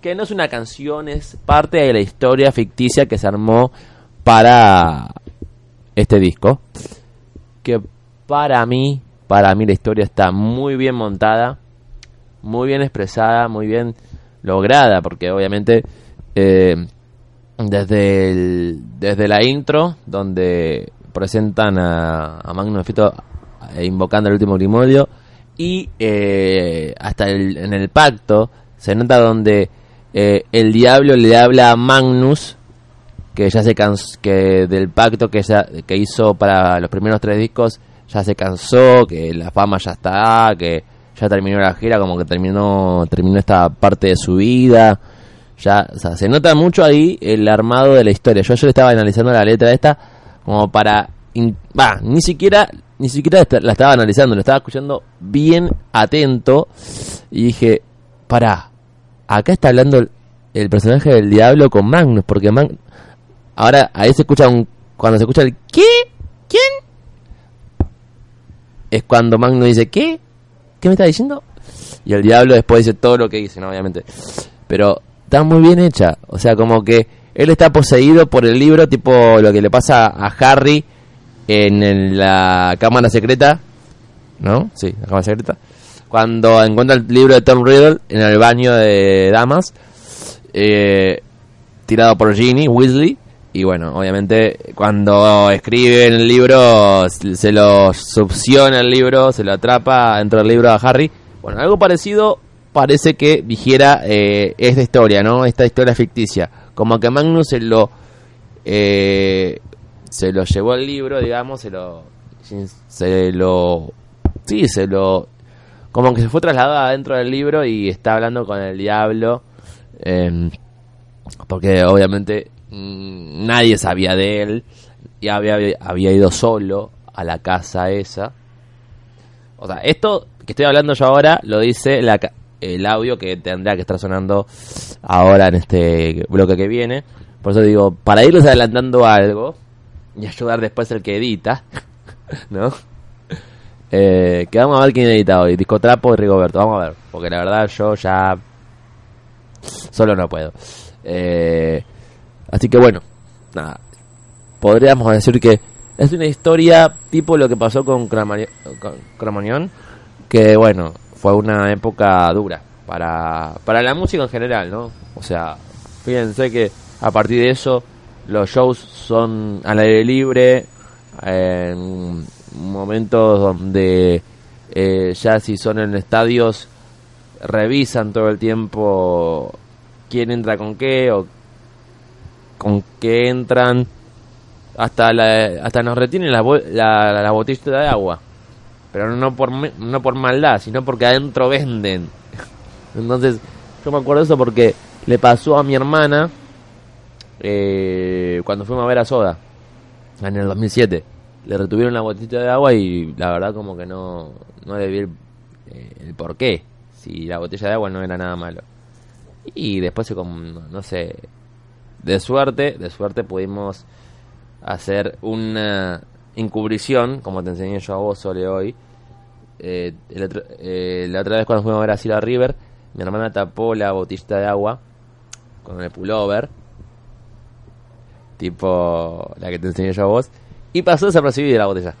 Que no es una canción, es parte de la historia ficticia que se armó para este disco. Que para mí, para mí la historia está muy bien montada, muy bien expresada, muy bien lograda, porque obviamente eh, desde, el, desde la intro, donde presentan a, a Fito eh, invocando el último grimorio, y eh, hasta el, en el pacto se nota donde eh, el diablo le habla a Magnus que ya se cansó, que del pacto que, ya, que hizo para los primeros tres discos ya se cansó, que la fama ya está, que ya terminó la gira, como que terminó terminó esta parte de su vida. Ya, se nota mucho ahí el armado de la historia. Yo yo estaba analizando la letra esta como para va, ni siquiera ni siquiera la estaba analizando, lo estaba escuchando bien atento y dije, para, acá está hablando el, personaje del diablo con Magnus, porque Magnus, ahora ahí se escucha un, cuando se escucha el ¿qué? ¿Quién? Es cuando Magnus dice, ¿qué? ¿Qué me está diciendo? Y el diablo después dice todo lo que dice, ¿no? obviamente. Pero está muy bien hecha, o sea, como que él está poseído por el libro, tipo lo que le pasa a Harry en la cámara secreta, ¿no? Sí, la cámara secreta. Cuando encuentra el libro de Tom Riddle en el baño de damas, eh, tirado por Ginny Weasley. Y bueno, obviamente cuando escribe en el libro, se lo succiona el libro, se lo atrapa dentro del libro a Harry. Bueno, algo parecido parece que dijera eh, esta historia, ¿no? Esta historia ficticia. Como que Magnus se lo eh, se lo llevó al libro, digamos, se lo, se lo, sí, se lo, como que se fue trasladado adentro del libro y está hablando con el diablo, em, porque obviamente mm, nadie sabía de él y había, había ido solo a la casa esa. O sea, esto que estoy hablando yo ahora lo dice la, el audio que tendrá que estar sonando ahora en este bloque que viene. Por eso digo, para irles adelantando algo, y ayudar después el que edita, ¿no? Eh, que vamos a ver quién edita hoy, Discotrapo y Rigoberto, vamos a ver, porque la verdad yo ya solo no puedo. Eh, así que bueno, nada, podríamos decir que es una historia tipo lo que pasó con Cromanion, que bueno, fue una época dura para, para la música en general, ¿no? O sea, fíjense que a partir de eso los shows son al aire libre, en momentos donde eh, ya si son en estadios revisan todo el tiempo quién entra con qué o con qué entran hasta la, hasta nos retienen la, la, de agua. Pero no por no por maldad sino porque adentro venden. Entonces yo me acuerdo eso porque le pasó a mi hermana eh, cuando fuimos a ver a Soda, en el 2007. Le retuvieron la botita de agua y la verdad como que no, no le vi el, eh, el por qué, si la botella de agua no era nada malo. Y después, como, no sé, de suerte, de suerte pudimos hacer una encubrición, como te enseñé yo a vos, Sole, hoy. Eh, eh, la otra vez cuando fuimos a ver a Sila River, mi hermana tapó la botella de agua con el pullover tipo la que te enseñé yo a vos, y pasó desapercibida la botella.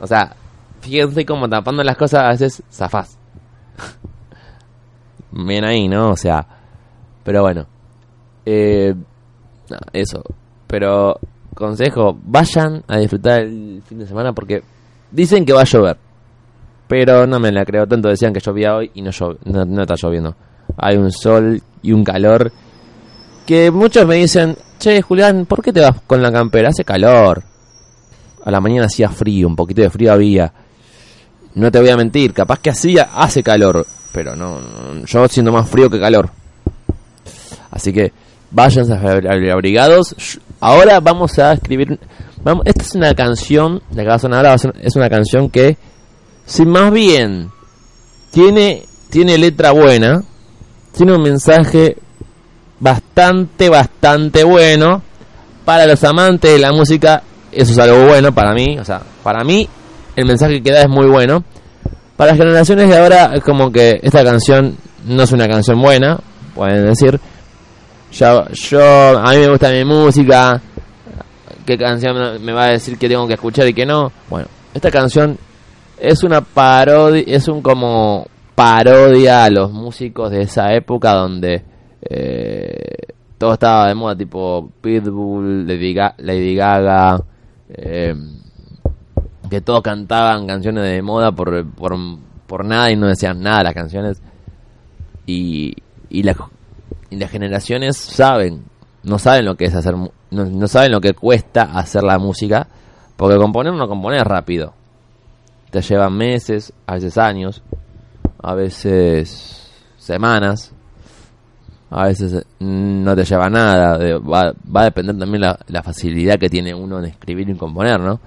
O sea, fíjense como tapando las cosas a veces zafás. Bien ahí, ¿no? O sea, pero bueno. Eh, eso. Pero, consejo, vayan a disfrutar el fin de semana porque dicen que va a llover. Pero no me la creo tanto, decían que llovía hoy y no, no, no está lloviendo. Hay un sol y un calor que muchos me dicen, che, Julián, ¿por qué te vas con la campera? Hace calor. A la mañana hacía frío, un poquito de frío había. No te voy a mentir, capaz que hacía, hace calor, pero no, yo siento más frío que calor. Así que vayan abrigados. Ahora vamos a escribir. Vamos, esta es una canción, la que va a sonar ahora es una canción que, si más bien tiene, tiene letra buena, tiene un mensaje bastante, bastante bueno. Para los amantes de la música, eso es algo bueno para mí. O sea, para mí, el mensaje que da es muy bueno. Para las generaciones de ahora, es como que esta canción no es una canción buena, pueden decir. Yo, yo, a mí me gusta mi música. ¿Qué canción me va a decir que tengo que escuchar y que no? Bueno, esta canción es una parodia, es un como parodia a los músicos de esa época donde eh, todo estaba de moda, tipo Pitbull, Lady, Ga- Lady Gaga, eh, que todos cantaban canciones de moda por, por, por nada y no decían nada las canciones. Y, y, y las generaciones saben, no saben lo que es hacer, no, no saben lo que cuesta hacer la música, porque componer no componer rápido. Te llevan meses, a veces años, a veces semanas, a veces eh, no te lleva nada. va, va a depender también la, la facilidad que tiene uno en escribir y componer, ¿no?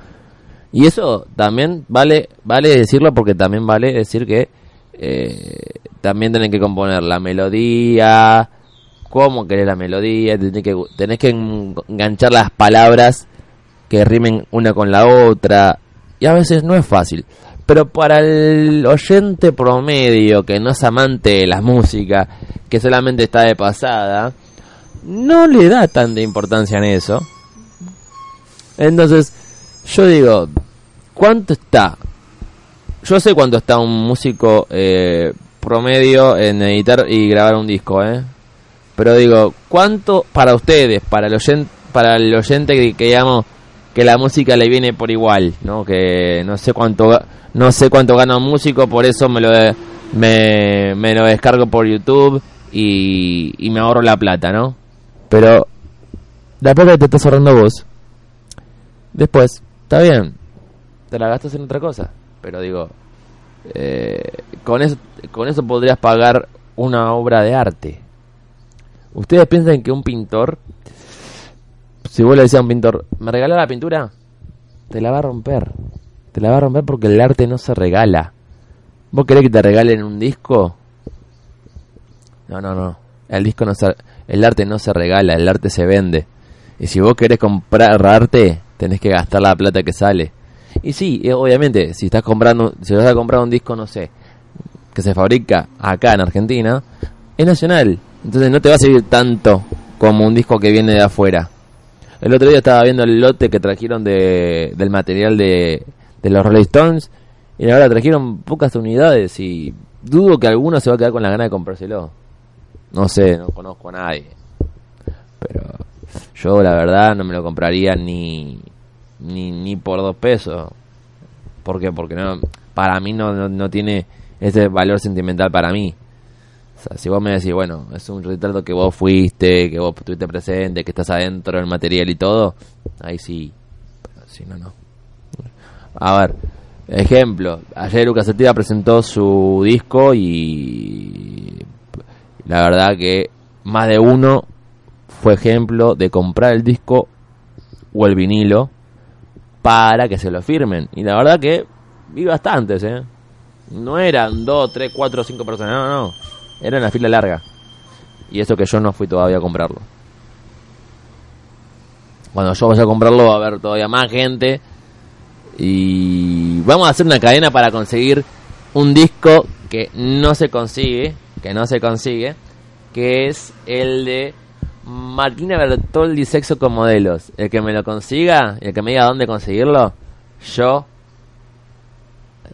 Y eso también vale vale decirlo porque también vale decir que eh, también tenés que componer la melodía, cómo querés la melodía, tenés que, tenés que enganchar las palabras que rimen una con la otra. Y a veces no es fácil. Pero para el oyente promedio que no es amante de la música, que solamente está de pasada, no le da tanta importancia en eso. Entonces, yo digo, ¿cuánto está? Yo sé cuánto está un músico eh, promedio en editar y grabar un disco, ¿eh? Pero digo, ¿cuánto para ustedes, para el oyente, para el oyente que, que que la música le viene por igual, ¿no? Que no sé cuánto no sé cuánto gana un músico, por eso me lo me, me lo descargo por YouTube y, y me ahorro la plata, ¿no? Pero la plata que te estás ahorrando vos, después, está bien, te la gastas en otra cosa, pero digo, eh, con eso con eso podrías pagar una obra de arte. ¿Ustedes piensan que un pintor, si vos le decías a un pintor, ¿me regala la pintura? Te la va a romper. Te la va a romper porque el arte no se regala. ¿Vos querés que te regalen un disco? No, no, no. El disco no se, el arte no se regala, el arte se vende. Y si vos querés comprar arte, tenés que gastar la plata que sale. Y sí, eh, obviamente, si estás comprando, si vas a comprar un disco, no sé, que se fabrica acá en Argentina, es nacional. Entonces no te va a servir tanto como un disco que viene de afuera. El otro día estaba viendo el lote que trajeron de, del material de, de los Rolling Stones y la verdad trajeron pocas unidades y dudo que alguno se va a quedar con la gana de comprárselo. No sé, no conozco a nadie. Pero yo la verdad no me lo compraría ni ni, ni por dos pesos. ¿Por qué? Porque no, para mí no, no, no tiene ese valor sentimental para mí. O sea, si vos me decís, bueno, es un retrato que vos fuiste, que vos estuviste presente, que estás adentro del material y todo, ahí sí. Pero si no, no. A ver, ejemplo, ayer Lucas Sativa presentó su disco y la verdad que más de uno fue ejemplo de comprar el disco o el vinilo para que se lo firmen. Y la verdad que vi bastantes, ¿eh? No eran dos, tres, cuatro, cinco personas, no, no. Era una fila larga. Y eso que yo no fui todavía a comprarlo. Cuando yo vaya a comprarlo va a haber todavía más gente. Y vamos a hacer una cadena para conseguir un disco que no se consigue, que no se consigue, que es el de Martina Bertoldi Sexo con Modelos. El que me lo consiga, el que me diga dónde conseguirlo, yo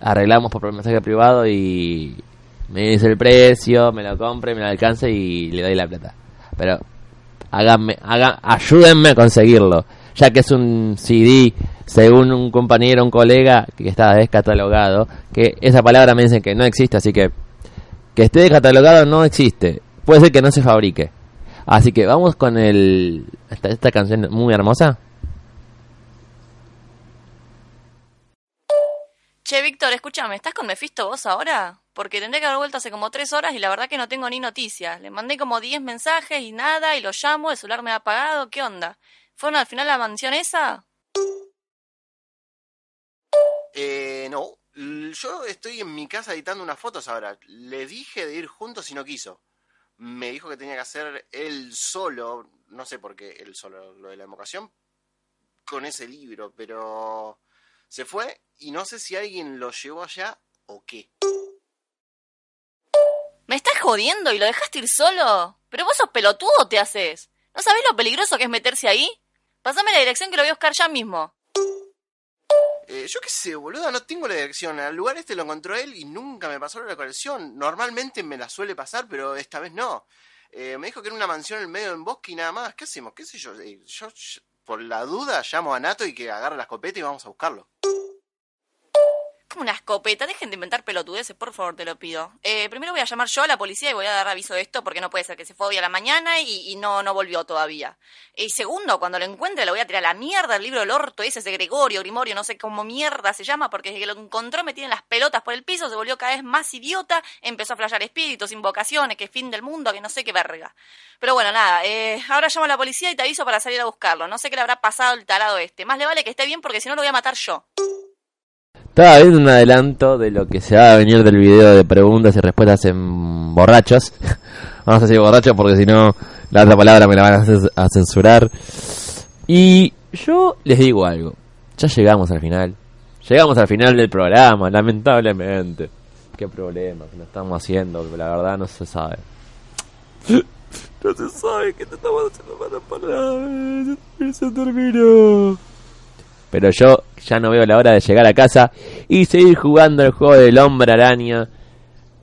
arreglamos por mensaje privado y me dice el precio, me lo compre, me lo alcance y le doy la plata. Pero háganme, haga, ayúdenme a conseguirlo, ya que es un CD, según un compañero, un colega que está descatalogado, que esa palabra me dicen que no existe, así que que esté descatalogado no existe. Puede ser que no se fabrique. Así que vamos con el esta, esta canción muy hermosa. Che, Víctor, escúchame, ¿estás con Mephisto vos ahora? Porque tendré que haber vuelto hace como tres horas y la verdad que no tengo ni noticias. Le mandé como diez mensajes y nada, y lo llamo, el celular me ha apagado, ¿qué onda? ¿Fueron al final la mansión esa? Eh, no. Yo estoy en mi casa editando unas fotos ahora. Le dije de ir juntos y no quiso. Me dijo que tenía que hacer él solo, no sé por qué él solo, lo de la evocación, con ese libro, pero se fue y no sé si alguien lo llevó allá o qué. ¿Me estás jodiendo y lo dejaste ir solo? ¿Pero vos sos pelotudo te haces? ¿No sabés lo peligroso que es meterse ahí? Pasame la dirección que lo voy a buscar ya mismo. Eh, yo qué sé, boludo, no tengo la dirección. Al lugar este lo encontró él y nunca me pasó la colección. Normalmente me la suele pasar, pero esta vez no. Eh, me dijo que era una mansión en el medio del bosque y nada más. ¿Qué hacemos? ¿Qué sé yo? Eh, yo, yo, por la duda, llamo a Nato y que agarre la escopeta y vamos a buscarlo. Como una escopeta, dejen de inventar pelotudeces, por favor, te lo pido. Eh, primero voy a llamar yo a la policía y voy a dar aviso de esto porque no puede ser que se fue hoy a la mañana y, no, no volvió todavía. Y segundo, cuando lo encuentre le voy a tirar a la mierda el libro del orto ese, ese Gregorio, Grimorio, no sé cómo mierda se llama, porque desde que lo encontró me tienen las pelotas por el piso, se volvió cada vez más idiota, empezó a flashear espíritus, invocaciones, que fin del mundo, que no sé qué verga. Pero bueno, nada, eh, ahora llamo a la policía y te aviso para salir a buscarlo. No sé qué le habrá pasado el tarado este. Más le vale que esté bien porque si no lo voy a matar yo. Estaba viendo un adelanto de lo que se va a venir del video de preguntas y respuestas en borrachos. Vamos a decir borrachos porque si no, la otra palabra me la van a, cens- a censurar. Y yo les digo algo. Ya llegamos al final. Llegamos al final del programa, lamentablemente. Qué problema que lo estamos haciendo, la verdad no se sabe. No se sabe que te estamos haciendo para palabras. Se terminó. Pero yo ya no veo la hora de llegar a casa y seguir jugando el juego del hombre araña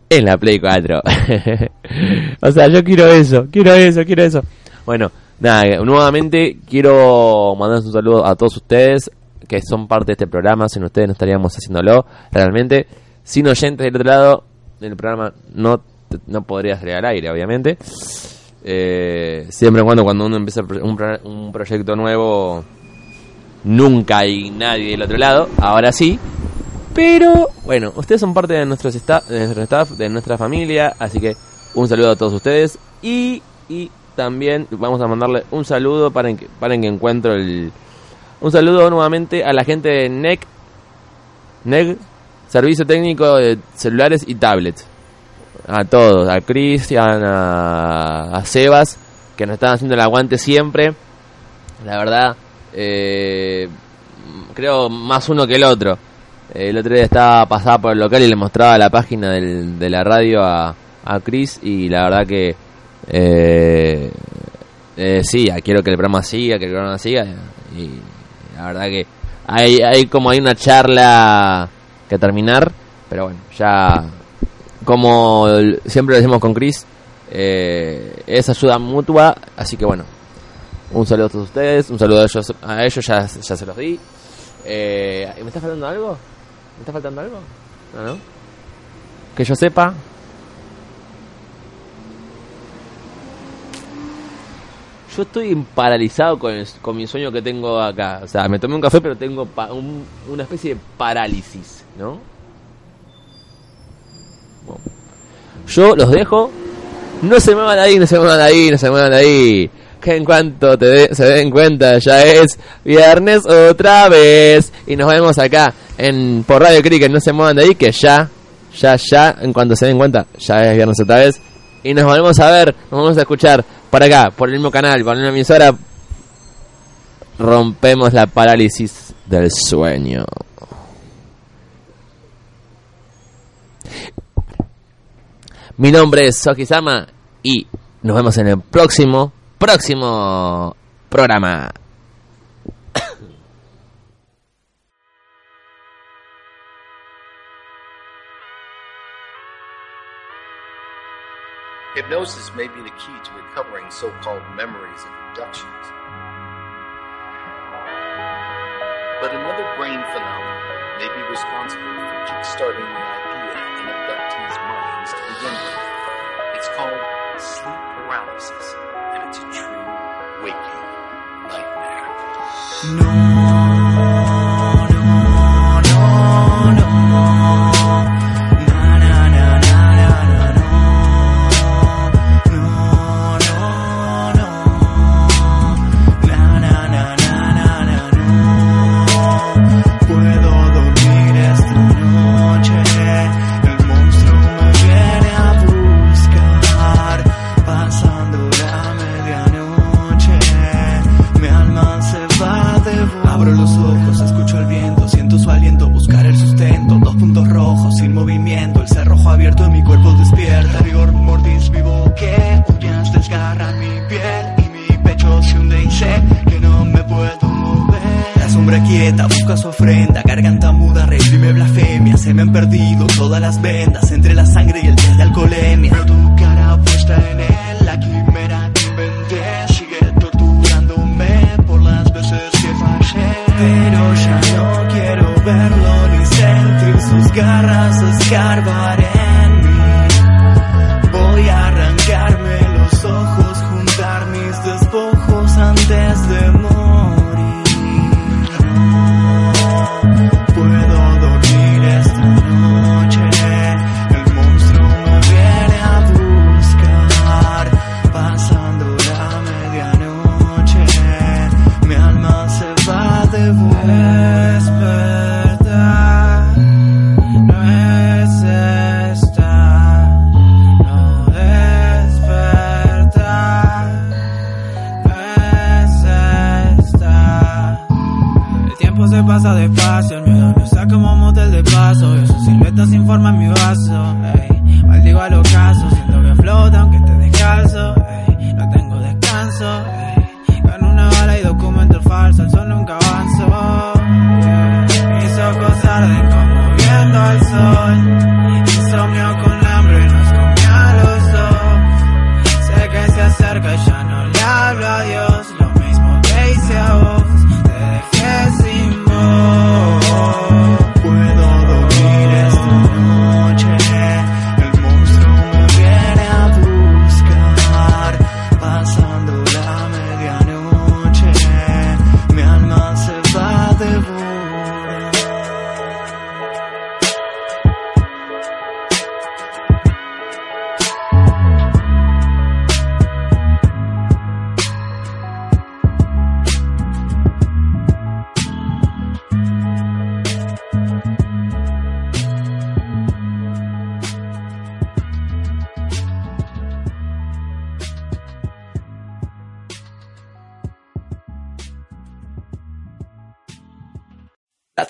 en la Play 4. o sea, yo quiero eso, quiero eso, quiero eso. Bueno, nada, nuevamente quiero mandarles un saludo a todos ustedes que son parte de este programa. Sin ustedes no estaríamos haciéndolo realmente. Sin oyentes del otro lado, el programa no, no podría salir al aire, obviamente. Eh, siempre cuando, cuando uno empieza un proyecto nuevo nunca hay nadie del otro lado, ahora sí. Pero bueno, ustedes son parte de, nuestros de nuestro staff, de nuestra familia, así que un saludo a todos ustedes y, y también vamos a mandarle un saludo para que, para que encuentro el... Un saludo nuevamente a la gente de NEC, NEC, Servicio Técnico de Celulares y Tablets. A todos, a Cristian, a, a Sebas, que nos están haciendo el aguante siempre. La verdad, eh, creo más uno que el otro. El otro día estaba pasada por el local y le mostraba la página del- de la radio a, a Chris y la verdad que eh, eh, sí, quiero que el programa siga, que el programa siga y la verdad que hay, hay como hay una charla que terminar, pero bueno, ya como siempre lo decimos con Chris, eh, es ayuda mutua, así que bueno, un saludo a todos ustedes, un saludo a ellos, a ellos ya, ya se los di. Eh, ¿Me está faltando algo? ¿Me está faltando algo? No, no. Que yo sepa. Yo estoy paralizado con, con mi sueño que tengo acá. O sea, me tomé un café, pero tengo pa- un- una especie de parálisis, ¿no? Yo los dejo. No se muevan ahí, no se muevan ahí, no se muevan ahí. Que en cuanto te se den cuenta, ya es viernes otra vez. Y nos vemos acá en por Radio Cricket. No se muevan de ahí, que ya, ya, ya, en cuanto se den cuenta, ya es viernes otra vez. Y nos volvemos a ver, nos vamos a escuchar por acá, por el mismo canal, por la misma emisora. Rompemos la parálisis del sueño. Mi nombre es Sokisama y nos vemos en el próximo, próximo programa. Hypnosis may be the key to recovering so called memories of abductions. But another brain phenomenon may be responsible for kickstarting the idea in abductees' minds to begin with. It's called sleep paralysis, waking nightmare. Puedo busca su ofrenda, garganta muda reprime blasfemia, se me han perdido todas las vendas entre la sangre y el test de alcoholemia.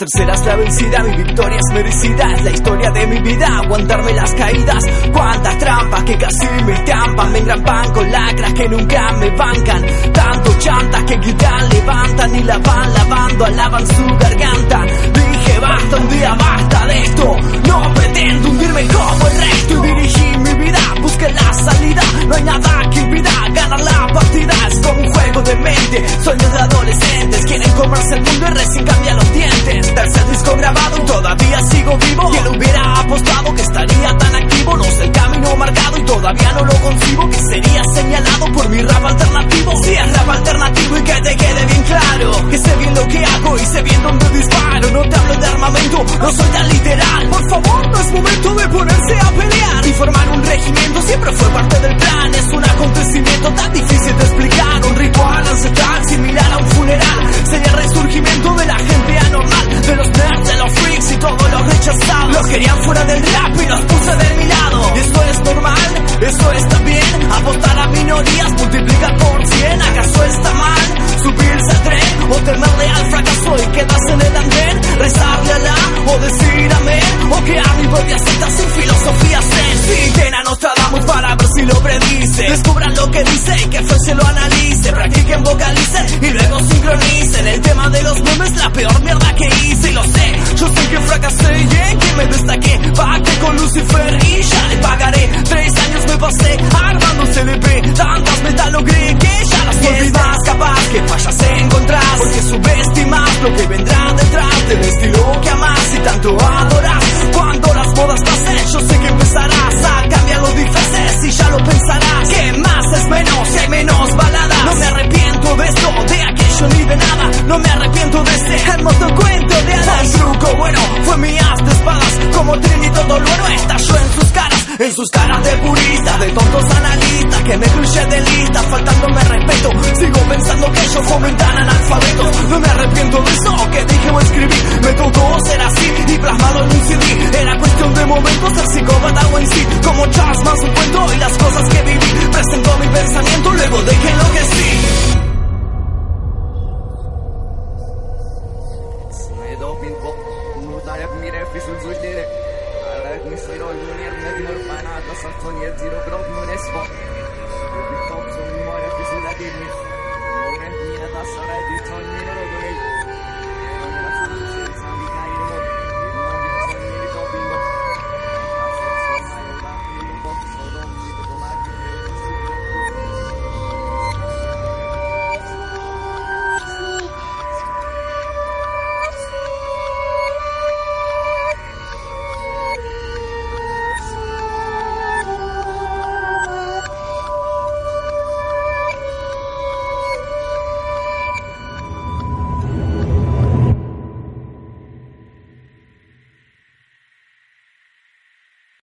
Tercera es la vencida, mi victoria es merecida, es la historia de mi vida, aguantarme las caídas, cuántas trampas que casi me estampan, me engrampan con lacras que nunca me bancan, tanto chantas que gritan, levantan y la van lavando, alaban su garganta, basta, un día basta de esto, no pretendo hundirme como el resto y dirigí mi vida, busqué la salida, no hay nada que impida ganar la partida, es como un juego de mente, sueños de adolescentes, quieren comerse el mundo y recién cambian los dientes. Tercer disco grabado todavía sigo vivo. ¿Quién hubiera apostado que estaría tan activo? No sé el camino marcado y todavía no lo concibo. Que sería señalado por mi rap alternativo. Si es rap alternativo y que te quede bien claro. Que sé bien lo que hago y sé bien dónde disparo. No te hablo de armamento, no soy tan literal. Por favor, no es momento de ponerse a pelear. Y formar un regimiento siempre fue parte del plan. Es un acontecimiento tan difícil de explicar. Un ritual ancestral similar a un funeral. Sería el resurgimiento de la gente anormal. De los nerds, de los freaks y todos los rechazados. Los querían fuera del rap y los puse de mi lado. Esto es normal, eso está bien. Apostar a minorías, multiplicar por cien. ¿Acaso está mal? Subirse al tren o temerle al fracaso y quedarse en el andén. Rezarle a la o decir amén. O crear mi propia secta sin filosofía zen. Si llena Nostradamus para ver si lo predice. Descubran lo que dice y que fue se lo analice. Practiquen, vocalicen y luego sincronicen. El tema de los memes, la peor mierda que hice y lo sé. Yo sé que fracasé y en que me destaqué. Pacté con Lucifer y ya le pagaré. Tres años me pasé armando CDP. Tantas metas logré que ya las olvidas. capaz que fallas encontrás. Porque subestimas lo que vendrá detrás del estilo que amas y tanto adoras. Cuando las modas pasen, yo sé que empezarás a cambiar los disfraces y ya lo pensarás. Que más es menos, que hay menos baladas. No me arrepiento de esto, de aquello ni de nada. No me arrepiento de ese hermoso cuento de hadas. El truco bueno fue mi as de espadas. Como Trini todo lo bueno estalló en sus caras en sus caras de purista, de tontos analistas que me crucé de lista, faltándome respeto. Sigo pensando que yo fomentan analfabetos. No me arrepiento de eso que dije o escribí. Me tocó ser así y plasmado en un CD. Era cuestión de momentos, ser psicópata o en sí. Como Charles más cuento y las cosas que viví. Presentó mi pensamiento, luego dejé lo que sí. companhia de Zero Grau